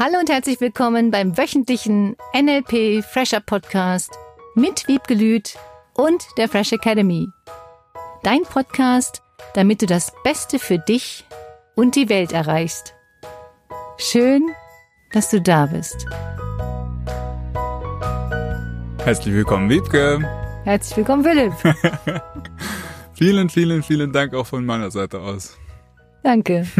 Hallo und herzlich willkommen beim wöchentlichen NLP Fresher Podcast mit Wiebgelüt und der Fresh Academy. Dein Podcast, damit du das Beste für dich und die Welt erreichst. Schön, dass du da bist. Herzlich willkommen, Wiebke. Herzlich willkommen, Philipp. vielen, vielen, vielen Dank auch von meiner Seite aus. Danke.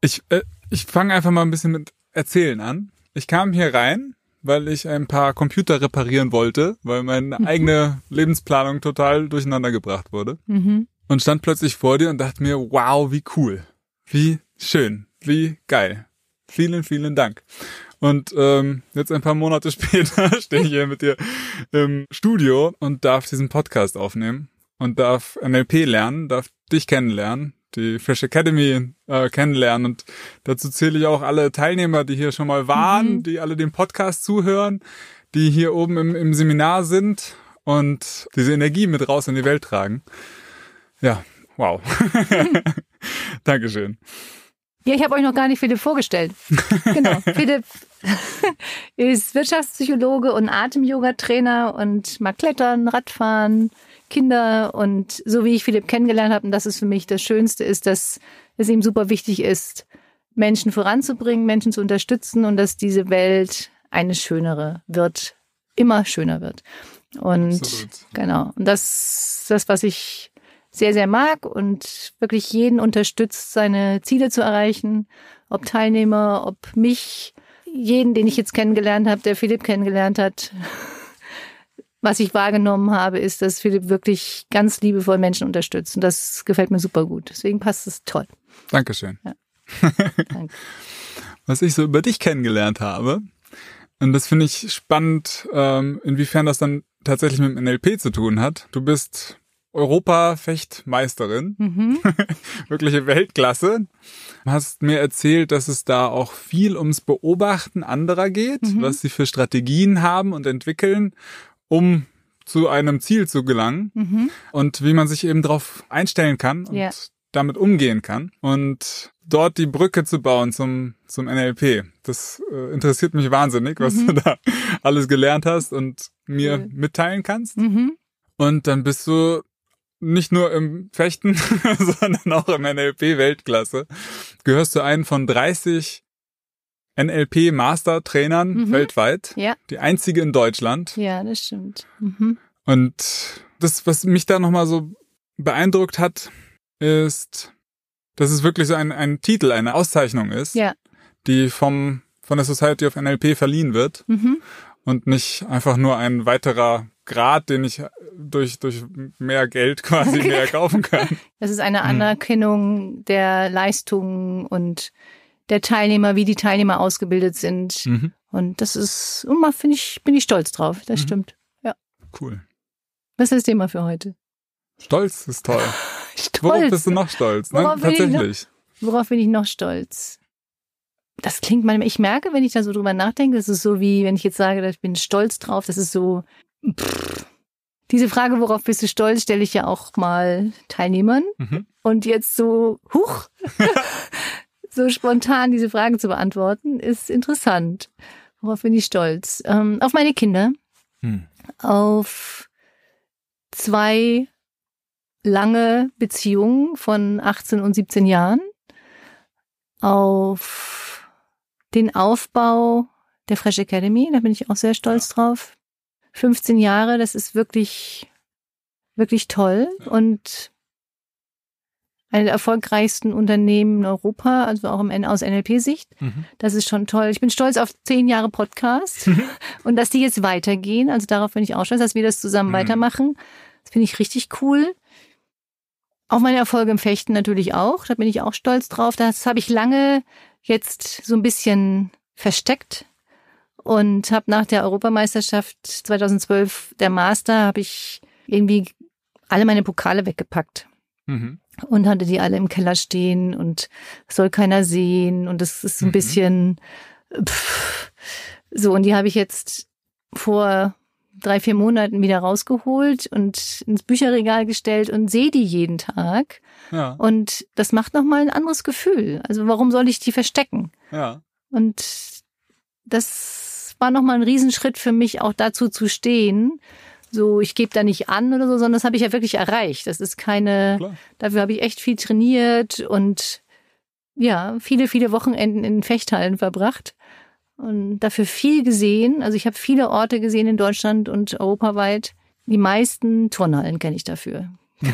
ich äh, ich fange einfach mal ein bisschen mit Erzählen an. Ich kam hier rein, weil ich ein paar Computer reparieren wollte, weil meine mhm. eigene Lebensplanung total durcheinander gebracht wurde. Mhm. Und stand plötzlich vor dir und dachte mir, wow, wie cool. Wie schön. Wie geil. Vielen, vielen Dank. Und ähm, jetzt ein paar Monate später stehe ich hier mit dir im Studio und darf diesen Podcast aufnehmen und darf NLP lernen, darf dich kennenlernen, die Fresh Academy äh, kennenlernen. Und dazu zähle ich auch alle Teilnehmer, die hier schon mal waren, mhm. die alle dem Podcast zuhören, die hier oben im, im Seminar sind und diese Energie mit raus in die Welt tragen. Ja, wow. Dankeschön. Ja, ich habe euch noch gar nicht Philipp vorgestellt. Genau. Philipp ist Wirtschaftspsychologe und Atem-Yoga-Trainer und mag Klettern, Radfahren, Kinder und so wie ich Philipp kennengelernt habe, und das ist für mich das Schönste, ist, dass es ihm super wichtig ist, Menschen voranzubringen, Menschen zu unterstützen und dass diese Welt eine schönere wird, immer schöner wird. Und Absolut. genau, und das ist das, was ich sehr, sehr mag und wirklich jeden unterstützt, seine Ziele zu erreichen, ob Teilnehmer, ob mich, jeden, den ich jetzt kennengelernt habe, der Philipp kennengelernt hat, was ich wahrgenommen habe, ist, dass Philipp wirklich ganz liebevoll Menschen unterstützt. Und das gefällt mir super gut. Deswegen passt es toll. Dankeschön. Ja. Danke. was ich so über dich kennengelernt habe, und das finde ich spannend, ähm, inwiefern das dann tatsächlich mit dem NLP zu tun hat. Du bist Europa-Fechtmeisterin, mhm. wirkliche Weltklasse. Du hast mir erzählt, dass es da auch viel ums Beobachten anderer geht, mhm. was sie für Strategien haben und entwickeln um zu einem Ziel zu gelangen mhm. und wie man sich eben darauf einstellen kann und yeah. damit umgehen kann und dort die Brücke zu bauen zum zum NLP. Das äh, interessiert mich wahnsinnig, was mhm. du da alles gelernt hast und mir cool. mitteilen kannst. Mhm. Und dann bist du nicht nur im Fechten, sondern auch im NLP Weltklasse. Gehörst du einen von 30 NLP-Master-Trainern mhm. weltweit. Ja. Die einzige in Deutschland. Ja, das stimmt. Mhm. Und das, was mich da nochmal so beeindruckt hat, ist, dass es wirklich so ein, ein Titel, eine Auszeichnung ist, ja. die vom, von der Society of NLP verliehen wird. Mhm. Und nicht einfach nur ein weiterer Grad, den ich durch, durch mehr Geld quasi mehr kaufen kann. Das ist eine hm. Anerkennung der Leistungen und der Teilnehmer, wie die Teilnehmer ausgebildet sind. Mhm. Und das ist, und finde ich, bin ich stolz drauf. Das mhm. stimmt. Ja. Cool. Was ist das Thema für heute? Stolz ist toll. stolz. Worauf bist du noch stolz? Ne? Worauf Tatsächlich. Noch, worauf bin ich noch stolz? Das klingt manchmal, ich merke, wenn ich da so drüber nachdenke, das ist so wie, wenn ich jetzt sage, ich bin stolz drauf, das ist so, pff. Diese Frage, worauf bist du stolz, stelle ich ja auch mal Teilnehmern. Mhm. Und jetzt so, huch, so spontan diese Fragen zu beantworten, ist interessant. Worauf bin ich stolz? Ähm, auf meine Kinder, hm. auf zwei lange Beziehungen von 18 und 17 Jahren, auf den Aufbau der Fresh Academy, da bin ich auch sehr stolz drauf. 15 Jahre, das ist wirklich, wirklich toll. Und eine der erfolgreichsten Unternehmen in Europa, also auch im, aus NLP-Sicht. Mhm. Das ist schon toll. Ich bin stolz auf zehn Jahre Podcast mhm. und dass die jetzt weitergehen. Also darauf bin ich auch stolz, dass wir das zusammen mhm. weitermachen. Das finde ich richtig cool. Auf meine Erfolge im Fechten natürlich auch. Da bin ich auch stolz drauf. Das habe ich lange jetzt so ein bisschen versteckt und habe nach der Europameisterschaft 2012 der Master habe ich irgendwie alle meine Pokale weggepackt. Mhm und hatte die alle im Keller stehen und soll keiner sehen und das ist ein mhm. bisschen pff, so und die habe ich jetzt vor drei, vier Monaten wieder rausgeholt und ins Bücherregal gestellt und sehe die jeden Tag. Ja. Und das macht nochmal ein anderes Gefühl. Also warum soll ich die verstecken? Ja. Und das war nochmal ein Riesenschritt für mich, auch dazu zu stehen. So, ich gebe da nicht an oder so, sondern das habe ich ja wirklich erreicht. Das ist keine, Klar. dafür habe ich echt viel trainiert und ja, viele, viele Wochenenden in Fechthallen verbracht und dafür viel gesehen. Also ich habe viele Orte gesehen in Deutschland und europaweit. Die meisten Turnhallen kenne ich dafür.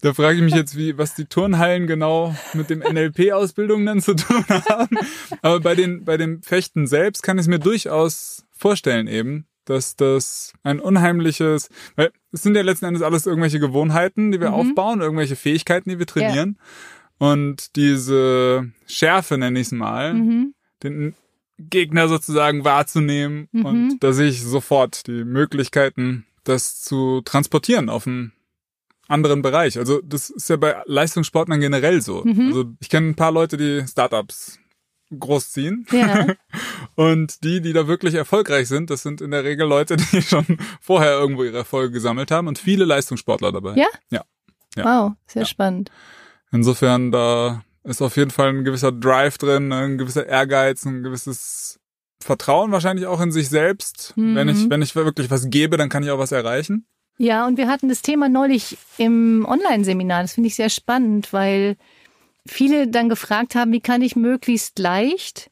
Da frage ich mich jetzt, wie, was die Turnhallen genau mit dem NLP-Ausbildung dann zu tun haben. Aber bei den, bei dem Fechten selbst kann ich es mir durchaus vorstellen eben, dass das ein unheimliches, weil es sind ja letzten Endes alles irgendwelche Gewohnheiten, die wir Mhm. aufbauen, irgendwelche Fähigkeiten, die wir trainieren. Und diese Schärfe, nenne ich es mal, Mhm. den Gegner sozusagen wahrzunehmen. Mhm. Und da sehe ich sofort die Möglichkeiten, das zu transportieren auf einen anderen Bereich. Also das ist ja bei Leistungssportlern generell so. Mhm. Also ich kenne ein paar Leute, die Startups großziehen. Ja. Und die, die da wirklich erfolgreich sind, das sind in der Regel Leute, die schon vorher irgendwo ihre Erfolge gesammelt haben und viele Leistungssportler dabei. Ja? Ja. Ja. Wow, sehr Ja. spannend. Insofern, da ist auf jeden Fall ein gewisser Drive drin, ein gewisser Ehrgeiz, ein gewisses Vertrauen wahrscheinlich auch in sich selbst. Mhm. Wenn ich, wenn ich wirklich was gebe, dann kann ich auch was erreichen. Ja, und wir hatten das Thema neulich im Online-Seminar. Das finde ich sehr spannend, weil viele dann gefragt haben, wie kann ich möglichst leicht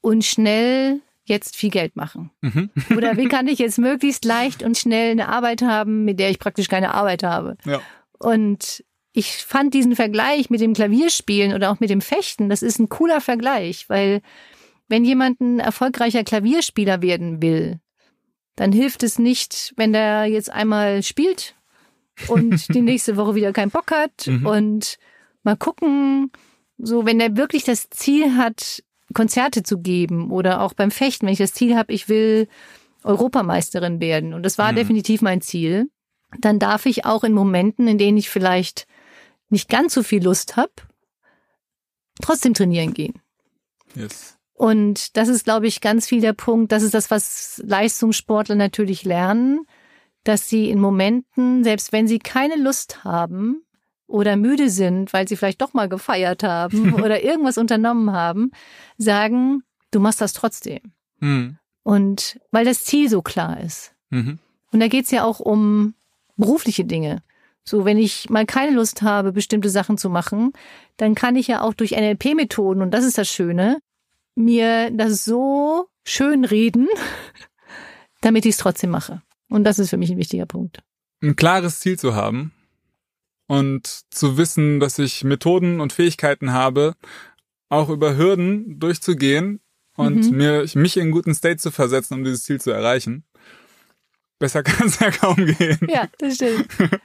und schnell jetzt viel Geld machen? Mhm. Oder wie kann ich jetzt möglichst leicht und schnell eine Arbeit haben, mit der ich praktisch keine Arbeit habe? Ja. Und ich fand diesen Vergleich mit dem Klavierspielen oder auch mit dem Fechten, das ist ein cooler Vergleich, weil wenn jemand ein erfolgreicher Klavierspieler werden will, dann hilft es nicht, wenn der jetzt einmal spielt und die nächste Woche wieder keinen Bock hat Mhm. und mal gucken, so wenn er wirklich das Ziel hat, Konzerte zu geben oder auch beim Fechten, wenn ich das Ziel habe, ich will Europameisterin werden und das war Mhm. definitiv mein Ziel, dann darf ich auch in Momenten, in denen ich vielleicht nicht ganz so viel Lust habe, trotzdem trainieren gehen. Yes. Und das ist, glaube ich, ganz viel der Punkt. Das ist das, was Leistungssportler natürlich lernen, dass sie in Momenten, selbst wenn sie keine Lust haben oder müde sind, weil sie vielleicht doch mal gefeiert haben oder irgendwas unternommen haben, sagen, du machst das trotzdem. Mhm. Und weil das Ziel so klar ist. Mhm. Und da geht's ja auch um berufliche Dinge. So, wenn ich mal keine Lust habe, bestimmte Sachen zu machen, dann kann ich ja auch durch NLP-Methoden, und das ist das Schöne, mir das so schön reden, damit ich es trotzdem mache. Und das ist für mich ein wichtiger Punkt. Ein klares Ziel zu haben und zu wissen, dass ich Methoden und Fähigkeiten habe, auch über Hürden durchzugehen und Mhm. mir, mich in einen guten State zu versetzen, um dieses Ziel zu erreichen. Besser kann es ja kaum gehen. Ja, das stimmt.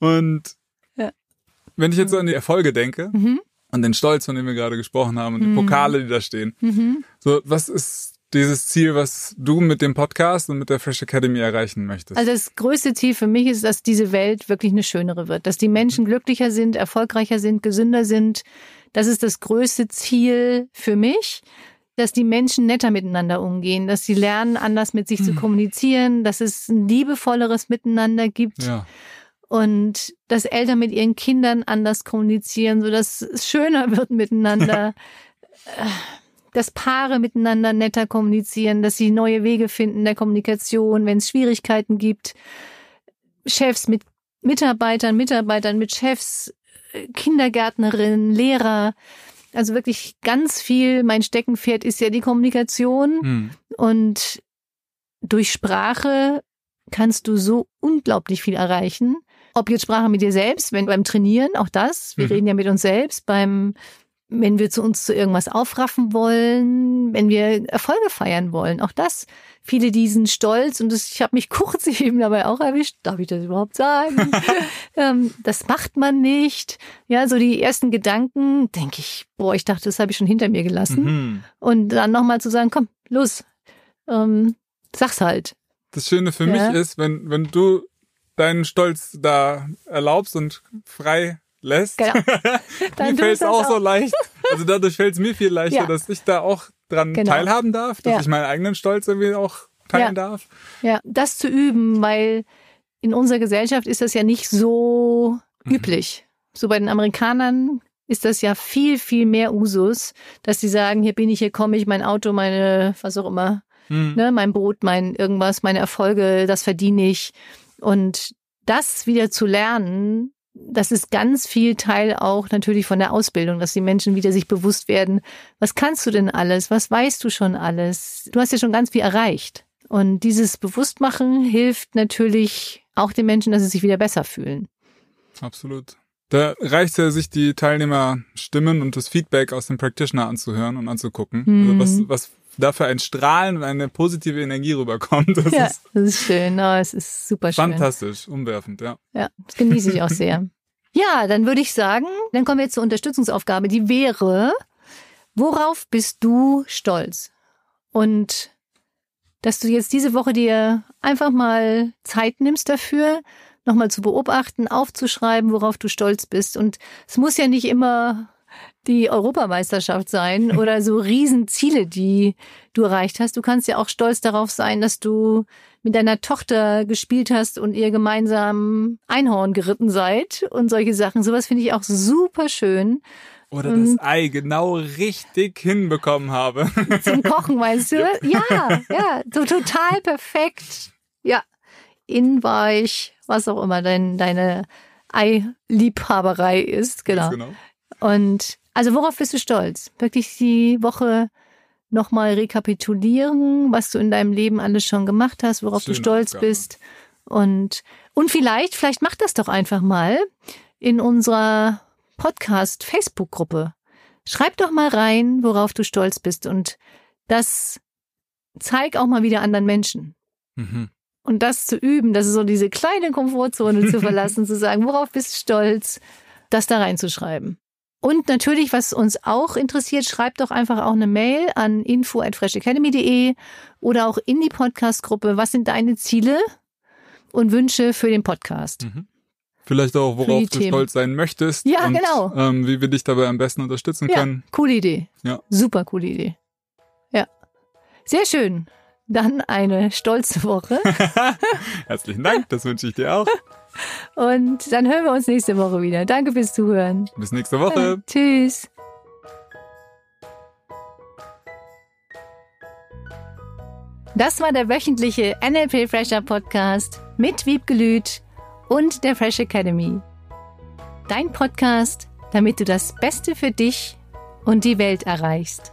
Und Ja. wenn ich jetzt so an die Erfolge denke Mhm. Und den Stolz, von dem wir gerade gesprochen haben und die Mhm. Pokale, die da stehen, Mhm. so was ist dieses Ziel, was du mit dem Podcast und mit der Fresh Academy erreichen möchtest? Also das größte Ziel für mich ist, dass diese Welt wirklich eine schönere wird, dass die Menschen glücklicher sind, erfolgreicher sind, gesünder sind. Das ist das größte Ziel für mich, dass die Menschen netter miteinander umgehen, dass sie lernen, anders mit sich zu kommunizieren, dass es ein liebevolleres Miteinander gibt ja. Und dass Eltern mit ihren Kindern anders kommunizieren, sodass es schöner wird miteinander. Äh, dass Paare miteinander netter kommunizieren, dass sie neue Wege finden der Kommunikation, wenn es Schwierigkeiten gibt. Chefs mit Mitarbeitern, Mitarbeitern mit Chefs, äh, Kindergärtnerinnen, Lehrer. Also wirklich ganz viel. Mein Steckenpferd ist ja die Kommunikation. Hm. Und durch Sprache kannst du so unglaublich viel erreichen. Ob jetzt Sprache mit dir selbst, wenn beim Trainieren, auch das. Wir Mhm. reden ja mit uns selbst beim, wenn wir zu uns zu irgendwas aufraffen wollen, wenn wir Erfolge feiern wollen, auch das. Viele diesen Stolz und das, ich habe mich kurz eben dabei auch erwischt. Darf ich das überhaupt sagen? ähm, das macht man nicht. Ja, so die ersten Gedanken, denke ich, boah, ich dachte, das habe ich schon hinter mir gelassen. Mhm. Und dann nochmal zu sagen, komm, los, ähm, sag's halt. Das Schöne für Ja. mich ist, wenn, wenn du deinen Stolz da erlaubst und frei lässt, Genau. mir fällt es auch das so leicht. Also dadurch fällt es mir viel leichter, Ja. dass ich da auch dran Genau. teilhaben darf, dass Ja. ich meinen eigenen Stolz irgendwie auch teilen Ja. darf. Ja, das zu üben, weil in unserer Gesellschaft ist das ja nicht so Mhm. üblich. So bei den Amerikanern ist das ja viel, viel mehr Usus, dass sie sagen, hier bin ich, hier komme ich, mein Auto, meine, was auch immer, Hm. ne, mein Brot, mein irgendwas, meine Erfolge, das verdiene ich. Und das wieder zu lernen, das ist ganz viel Teil auch natürlich von der Ausbildung, dass die Menschen wieder sich bewusst werden, was kannst du denn alles, was weißt du schon alles? Du hast ja schon ganz viel erreicht. Und dieses Bewusstmachen hilft natürlich auch den Menschen, dass sie sich wieder besser fühlen. Absolut. Da reicht ja, sich die Teilnehmerstimmen und das Feedback aus dem Practitioner anzuhören und anzugucken. Mhm. Also was, was da für ein Strahlen und eine positive Energie rüberkommt. Das ja, ist das ist schön. Oh, es ist super schön. fantastisch, umwerfend, ja. Ja, das genieße ich auch sehr. Ja, dann würde ich sagen, dann kommen wir jetzt zur Unterstützungsaufgabe, die wäre, worauf bist du stolz? Und dass du jetzt diese Woche dir einfach mal Zeit nimmst dafür, nochmal zu beobachten, aufzuschreiben, worauf du stolz bist. Und es muss ja nicht immer die Europameisterschaft sein oder so Riesenziele, die du erreicht hast. Du kannst ja auch stolz darauf sein, dass du mit deiner Tochter gespielt hast und ihr gemeinsam Einhorn geritten seid und solche Sachen. Sowas finde ich auch super schön. Oder das Ei genau richtig hinbekommen habe. Zum Kochen, meinst du? Ja, ja, so total perfekt. Ja, inweich, was auch immer dein, deine Eiliebhaberei ist, genau. genau. Und also worauf bist du stolz? Wirklich die Woche nochmal rekapitulieren, was du in deinem Leben alles schon gemacht hast, worauf du Schöne stolz Aufgabe. bist. Und, und vielleicht, vielleicht mach das doch einfach mal in unserer Podcast-Facebook-Gruppe. Schreib doch mal rein, worauf du stolz bist und das zeig auch mal wieder anderen Menschen. Mhm. Und das zu üben, das ist so diese kleine Komfortzone zu verlassen, zu sagen, worauf bist du stolz, das da reinzuschreiben. Und natürlich, was uns auch interessiert, schreibt doch einfach auch eine Mail an info at freshacademy.de oder auch in die Podcast-Gruppe. Was sind deine Ziele und Wünsche für den Podcast? Mhm. Vielleicht auch, worauf du Themen. stolz sein möchtest. Ja, und, genau. Ähm, wie wir dich dabei am besten unterstützen Ja, können. coole Idee. Ja. Super coole Idee. Ja. Sehr schön. Dann eine stolze Woche. Herzlichen Dank, das wünsche ich dir auch. Und dann hören wir uns nächste Woche wieder. Danke fürs Zuhören. Bis nächste Woche. Tschüss. Das war der wöchentliche NLP Fresher Podcast mit Wiebgelüt und der Fresh Academy. Dein Podcast, damit du das Beste für dich und die Welt erreichst.